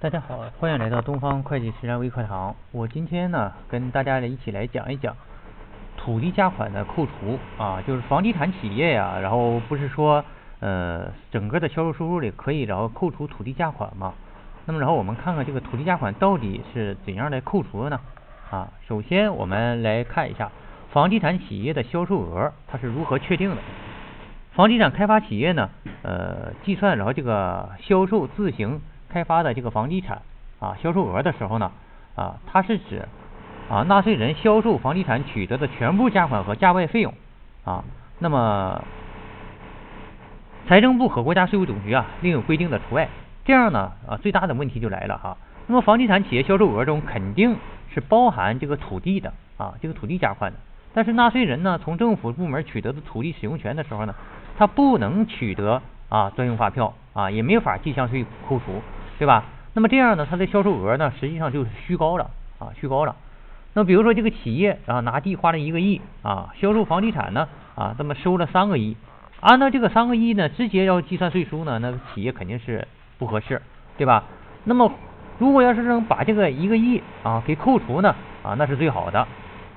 大家好，欢迎来到东方会计实战微课堂。我今天呢，跟大家来一起来讲一讲土地价款的扣除啊，就是房地产企业呀，然后不是说呃整个的销售收入里可以然后扣除土地价款嘛？那么然后我们看看这个土地价款到底是怎样来扣除的呢？啊，首先我们来看一下房地产企业的销售额它是如何确定的。房地产开发企业呢，呃，计算然后这个销售自行开发的这个房地产啊销售额的时候呢啊，它是指啊纳税人销售房地产取得的全部价款和价外费用啊。那么财政部和国家税务总局啊另有规定的除外。这样呢啊最大的问题就来了哈。那么房地产企业销售额中肯定是包含这个土地的啊这个土地价款的。但是纳税人呢从政府部门取得的土地使用权的时候呢，他不能取得啊专用发票啊也没法计项税扣除。对吧？那么这样呢，它的销售额呢，实际上就是虚高了啊，虚高了。那比如说这个企业啊，拿地花了一个亿啊，销售房地产呢啊，那么收了三个亿，按照这个三个亿呢，直接要计算税收呢，那企业肯定是不合适，对吧？那么如果要是能把这个一个亿啊给扣除呢啊，那是最好的。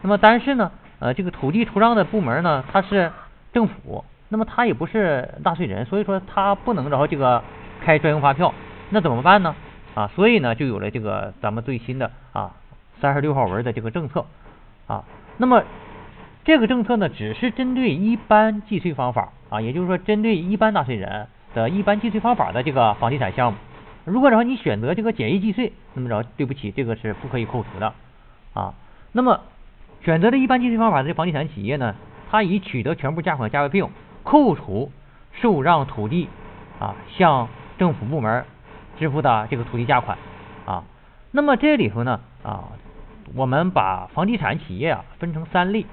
那么但是呢，呃，这个土地出让的部门呢，它是政府，那么他也不是纳税人，所以说他不能然后这个开专用发票。那怎么办呢？啊，所以呢，就有了这个咱们最新的啊三十六号文的这个政策啊。那么这个政策呢，只是针对一般计税方法啊，也就是说，针对一般纳税人的一般计税方法的这个房地产项目。如果然后你选择这个简易计税，那么着对不起，这个是不可以扣除的啊。那么选择的一般计税方法的房地产企业呢，它已取得全部价款价外费用，扣除受让土地啊，向政府部门。支付的这个土地价款啊，那么这里头呢啊，我们把房地产企业啊分成三类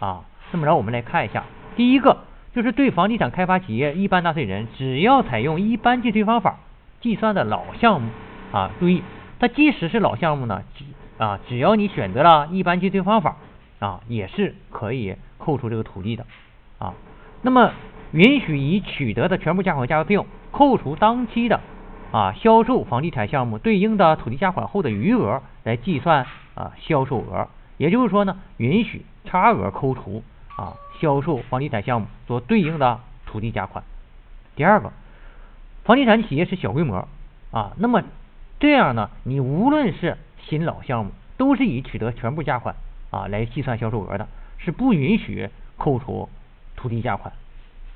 啊，这么着我们来看一下，第一个就是对房地产开发企业一般纳税人，只要采用一般计税方法计算的老项目啊，注意，它即使是老项目呢，只啊只要你选择了一般计税方法啊，也是可以扣除这个土地的啊。那么允许以取得的全部价款价外费用扣除当期的。啊，销售房地产项目对应的土地价款后的余额来计算啊销售额，也就是说呢，允许差额扣除啊销售房地产项目所对应的土地价款。第二个，房地产企业是小规模啊，那么这样呢，你无论是新老项目，都是以取得全部价款啊来计算销售额的，是不允许扣除土地价款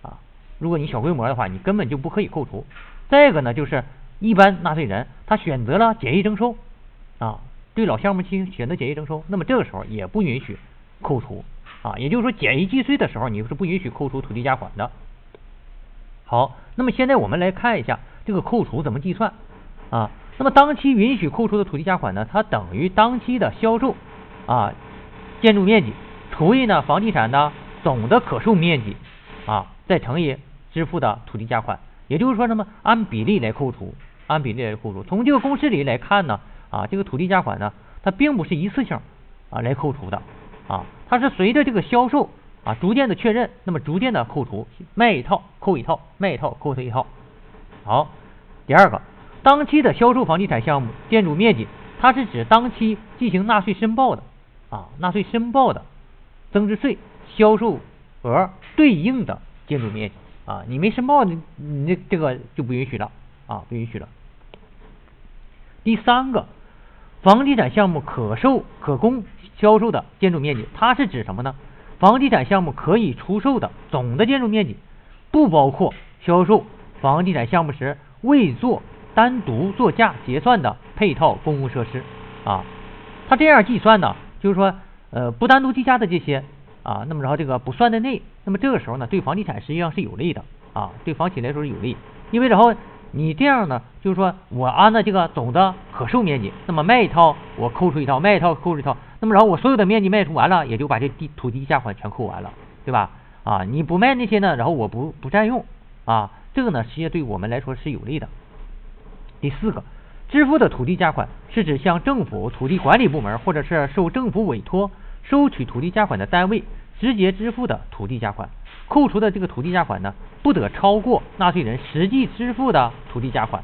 啊。如果你小规模的话，你根本就不可以扣除。再一个呢，就是。一般纳税人他选择了简易征收啊，对老项目进行选择简易征收，那么这个时候也不允许扣除啊，也就是说简易计税的时候你是不允许扣除土地价款的。好，那么现在我们来看一下这个扣除怎么计算啊？那么当期允许扣除的土地价款呢，它等于当期的销售啊建筑面积除以呢房地产的总的可售面积啊，再乘以支付的土地价款，也就是说什么按比例来扣除。按比例来扣除。从这个公式里来看呢，啊，这个土地价款呢，它并不是一次性啊来扣除的啊，它是随着这个销售啊逐渐的确认，那么逐渐的扣除，卖一套扣一套，卖一套扣他一套。好，第二个，当期的销售房地产项目建筑面积，它是指当期进行纳税申报的啊，纳税申报的增值税销售额对应的建筑面积啊，你没申报，你你这个就不允许了啊，不允许了。第三个，房地产项目可售可供销售的建筑面积，它是指什么呢？房地产项目可以出售的总的建筑面积，不包括销售房地产项目时未做单独作价结算的配套公共设施啊。它这样计算呢，就是说，呃，不单独计价的这些啊，那么然后这个不算在内，那么这个时候呢，对房地产实际上是有利的啊，对房企来说是有利，因为然后。你这样呢，就是说我按照这个总的可售面积，那么卖一套我扣除一套，卖一套扣除一套，那么然后我所有的面积卖出完了，也就把这地土地价款全扣完了，对吧？啊，你不卖那些呢，然后我不不占用啊，这个呢，实际对我们来说是有利的。第四个，支付的土地价款是指向政府土地管理部门或者是受政府委托收取土地价款的单位直接支付的土地价款。扣除的这个土地价款呢，不得超过纳税人实际支付的土地价款。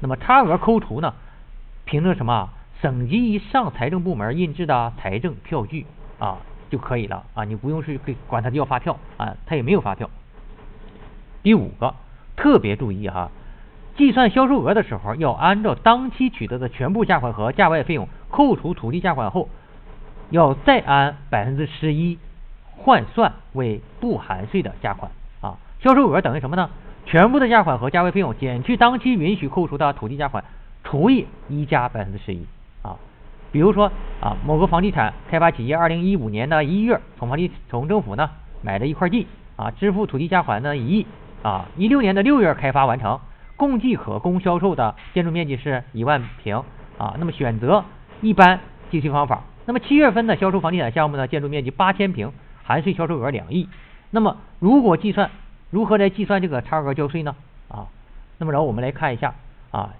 那么差额扣除呢，凭着什么省级以上财政部门印制的财政票据啊就可以了啊，你不用去管他要发票啊，他也没有发票。第五个，特别注意哈，计算销售额的时候要按照当期取得的全部价款和价外费用扣除土地价款后，要再按百分之十一换算为不含税的价款啊。销售额等于什么呢？全部的价款和价外费用减去当期允许扣除的土地价款。除以一加百分之十一啊，比如说啊，某个房地产开发企业二零一五年的一月从房地从政府呢买了一块地啊，支付土地价款呢一亿啊，一六年的六月开发完成，共计可供销售的建筑面积是一万平啊，那么选择一般计税方法，那么七月份的销售房地产项目呢，建筑面积八千平，含税销售额两亿，那么如果计算如何来计算这个差额交税呢？啊，那么然后我们来看一下啊。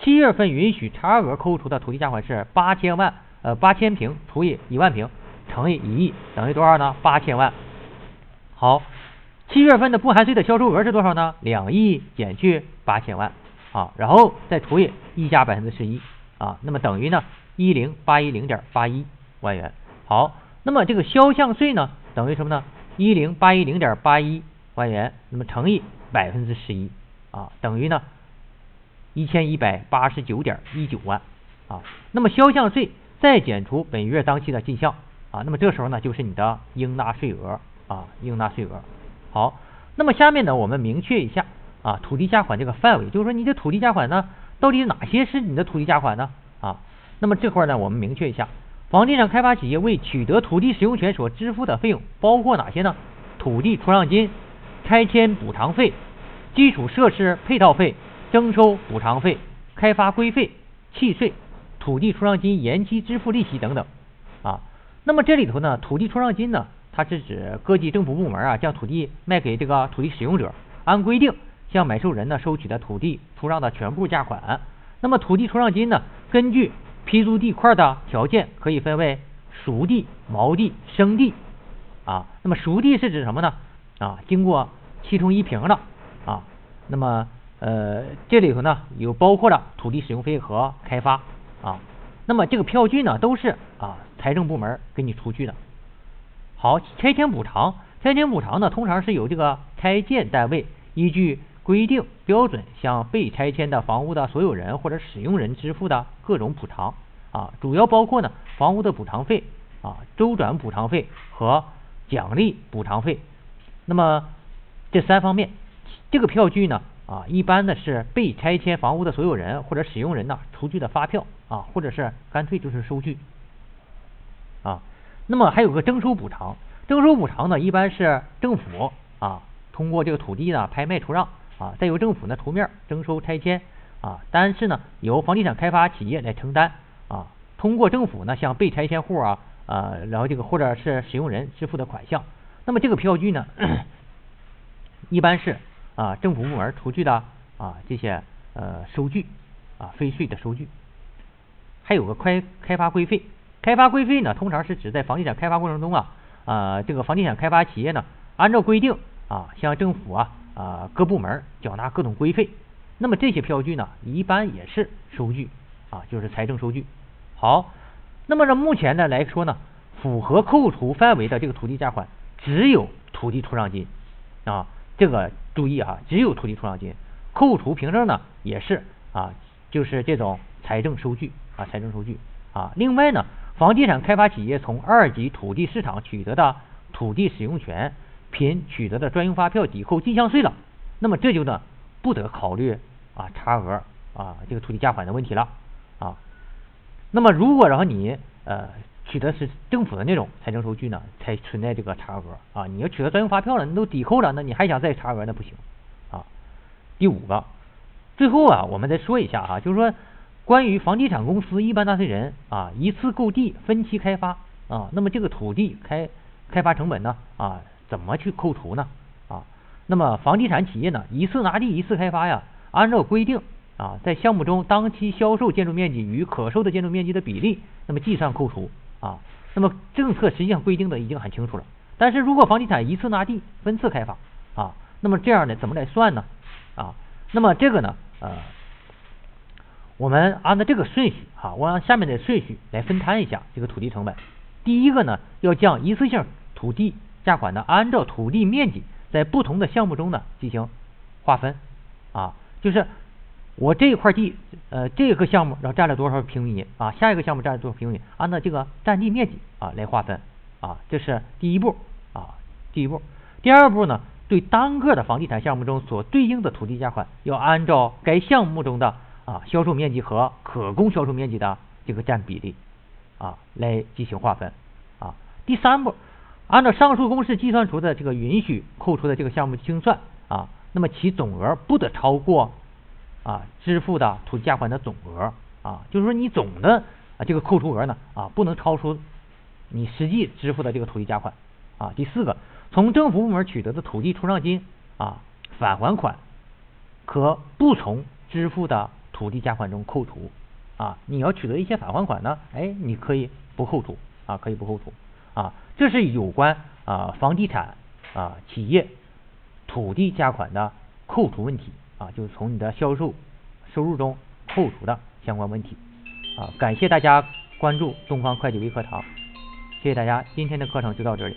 七月份允许差额扣除的土地价款是八千万，呃，八千平除以一万平乘以一亿等于多少呢？八千万。好，七月份的不含税的销售额是多少呢？两亿减去八千万，啊，然后再除以一加百分之十一，啊，那么等于呢一零八一零点八一万元。好，那么这个销项税呢等于什么呢？一零八一零点八一万元，那么乘以百分之十一，啊，等于呢？一千一百八十九点一九万啊，那么销项税再减除本月当期的进项啊，那么这时候呢就是你的应纳税额啊，应纳税额。好，那么下面呢我们明确一下啊土地价款这个范围，就是说你的土地价款呢到底哪些是你的土地价款呢啊？那么这块呢我们明确一下，房地产开发企业为取得土地使用权所支付的费用包括哪些呢？土地出让金、拆迁补偿费、基础设施配套费。征收补偿费、开发规费、契税、土地出让金延期支付利息等等啊。那么这里头呢，土地出让金呢，它是指各级政府部门啊将土地卖给这个土地使用者，按规定向买受人呢收取的土地出让的全部价款。那么土地出让金呢，根据批租地块的条件，可以分为熟地、毛地、生地啊。那么熟地是指什么呢？啊，经过七通一平的啊，那么。呃，这里头呢有包括了土地使用费和开发啊，那么这个票据呢都是啊财政部门给你出具的。好，拆迁补偿，拆迁补偿呢通常是由这个拆建单位依据规定标准向被拆迁的房屋的所有人或者使用人支付的各种补偿啊，主要包括呢房屋的补偿费啊、周转补偿费和奖励补偿费。那么这三方面，这个票据呢。啊，一般呢是被拆迁房屋的所有人或者使用人呢出具的发票啊，或者是干脆就是收据啊。那么还有个征收补偿，征收补偿呢一般是政府啊通过这个土地呢拍卖出让啊，再由政府呢出面征收拆迁啊，但是呢由房地产开发企业来承担啊，通过政府呢向被拆迁户啊啊，然后这个或者是使用人支付的款项。那么这个票据呢一般是。啊，政府部门出具的啊这些呃收据啊非税的收据，还有个开开发规费，开发规费呢通常是指在房地产开发过程中啊啊这个房地产开发企业呢按照规定啊向政府啊啊各部门缴纳各种规费，那么这些票据呢一般也是收据啊就是财政收据。好，那么呢目前呢来说呢符合扣除范围的这个土地价款只有土地出让金啊。这个注意啊，只有土地出让金，扣除凭证呢也是啊，就是这种财政收据啊，财政收据啊。另外呢，房地产开发企业从二级土地市场取得的土地使用权，凭取得的专用发票抵扣进项税了，那么这就呢不得考虑啊差额啊这个土地价款的问题了啊。那么如果然后你呃。取得是政府的那种财政收据呢，才存在这个差额啊。你要取得专用发票了，你都抵扣了，那你还想再差额那不行啊。第五个，最后啊，我们再说一下啊，就是说关于房地产公司一般纳税人啊一次购地分期开发啊，那么这个土地开开发成本呢啊怎么去扣除呢啊？那么房地产企业呢一次拿地一次开发呀，按照规定啊，在项目中当期销售建筑面积与可售的建筑面积的比例，那么计算扣除。啊，那么政策实际上规定的已经很清楚了。但是如果房地产一次拿地分次开发啊，那么这样呢怎么来算呢？啊，那么这个呢呃，我们按照这个顺序哈，我按下面的顺序来分摊一下这个土地成本。第一个呢，要将一次性土地价款呢，按照土地面积在不同的项目中呢进行划分啊，就是我这块地呃这个项目然后占了多少平米啊，下一个项目占了多少平米，按照这个占地面积啊来划分啊，这是第一步啊，第一步。第二步呢，对单个的房地产项目中所对应的土地价款，要按照该项目中的啊销售面积和可供销售面积的这个占比例啊来进行划分啊。第三步，按照上述公式计算出的这个允许扣除的这个项目清算啊，那么其总额不得超过啊支付的土地价款的总额啊，就是说你总的啊这个扣除额呢啊不能超出你实际支付的这个土地价款啊。第四个。从政府部门取得的土地出让金啊返还款，可不从支付的土地价款中扣除啊。你要取得一些返还款呢，哎，你可以不扣除啊，可以不扣除啊。这是有关啊房地产啊企业土地价款的扣除问题啊，就是从你的销售收入中扣除的相关问题啊。感谢大家关注东方会计微课堂，谢谢大家，今天的课程就到这里。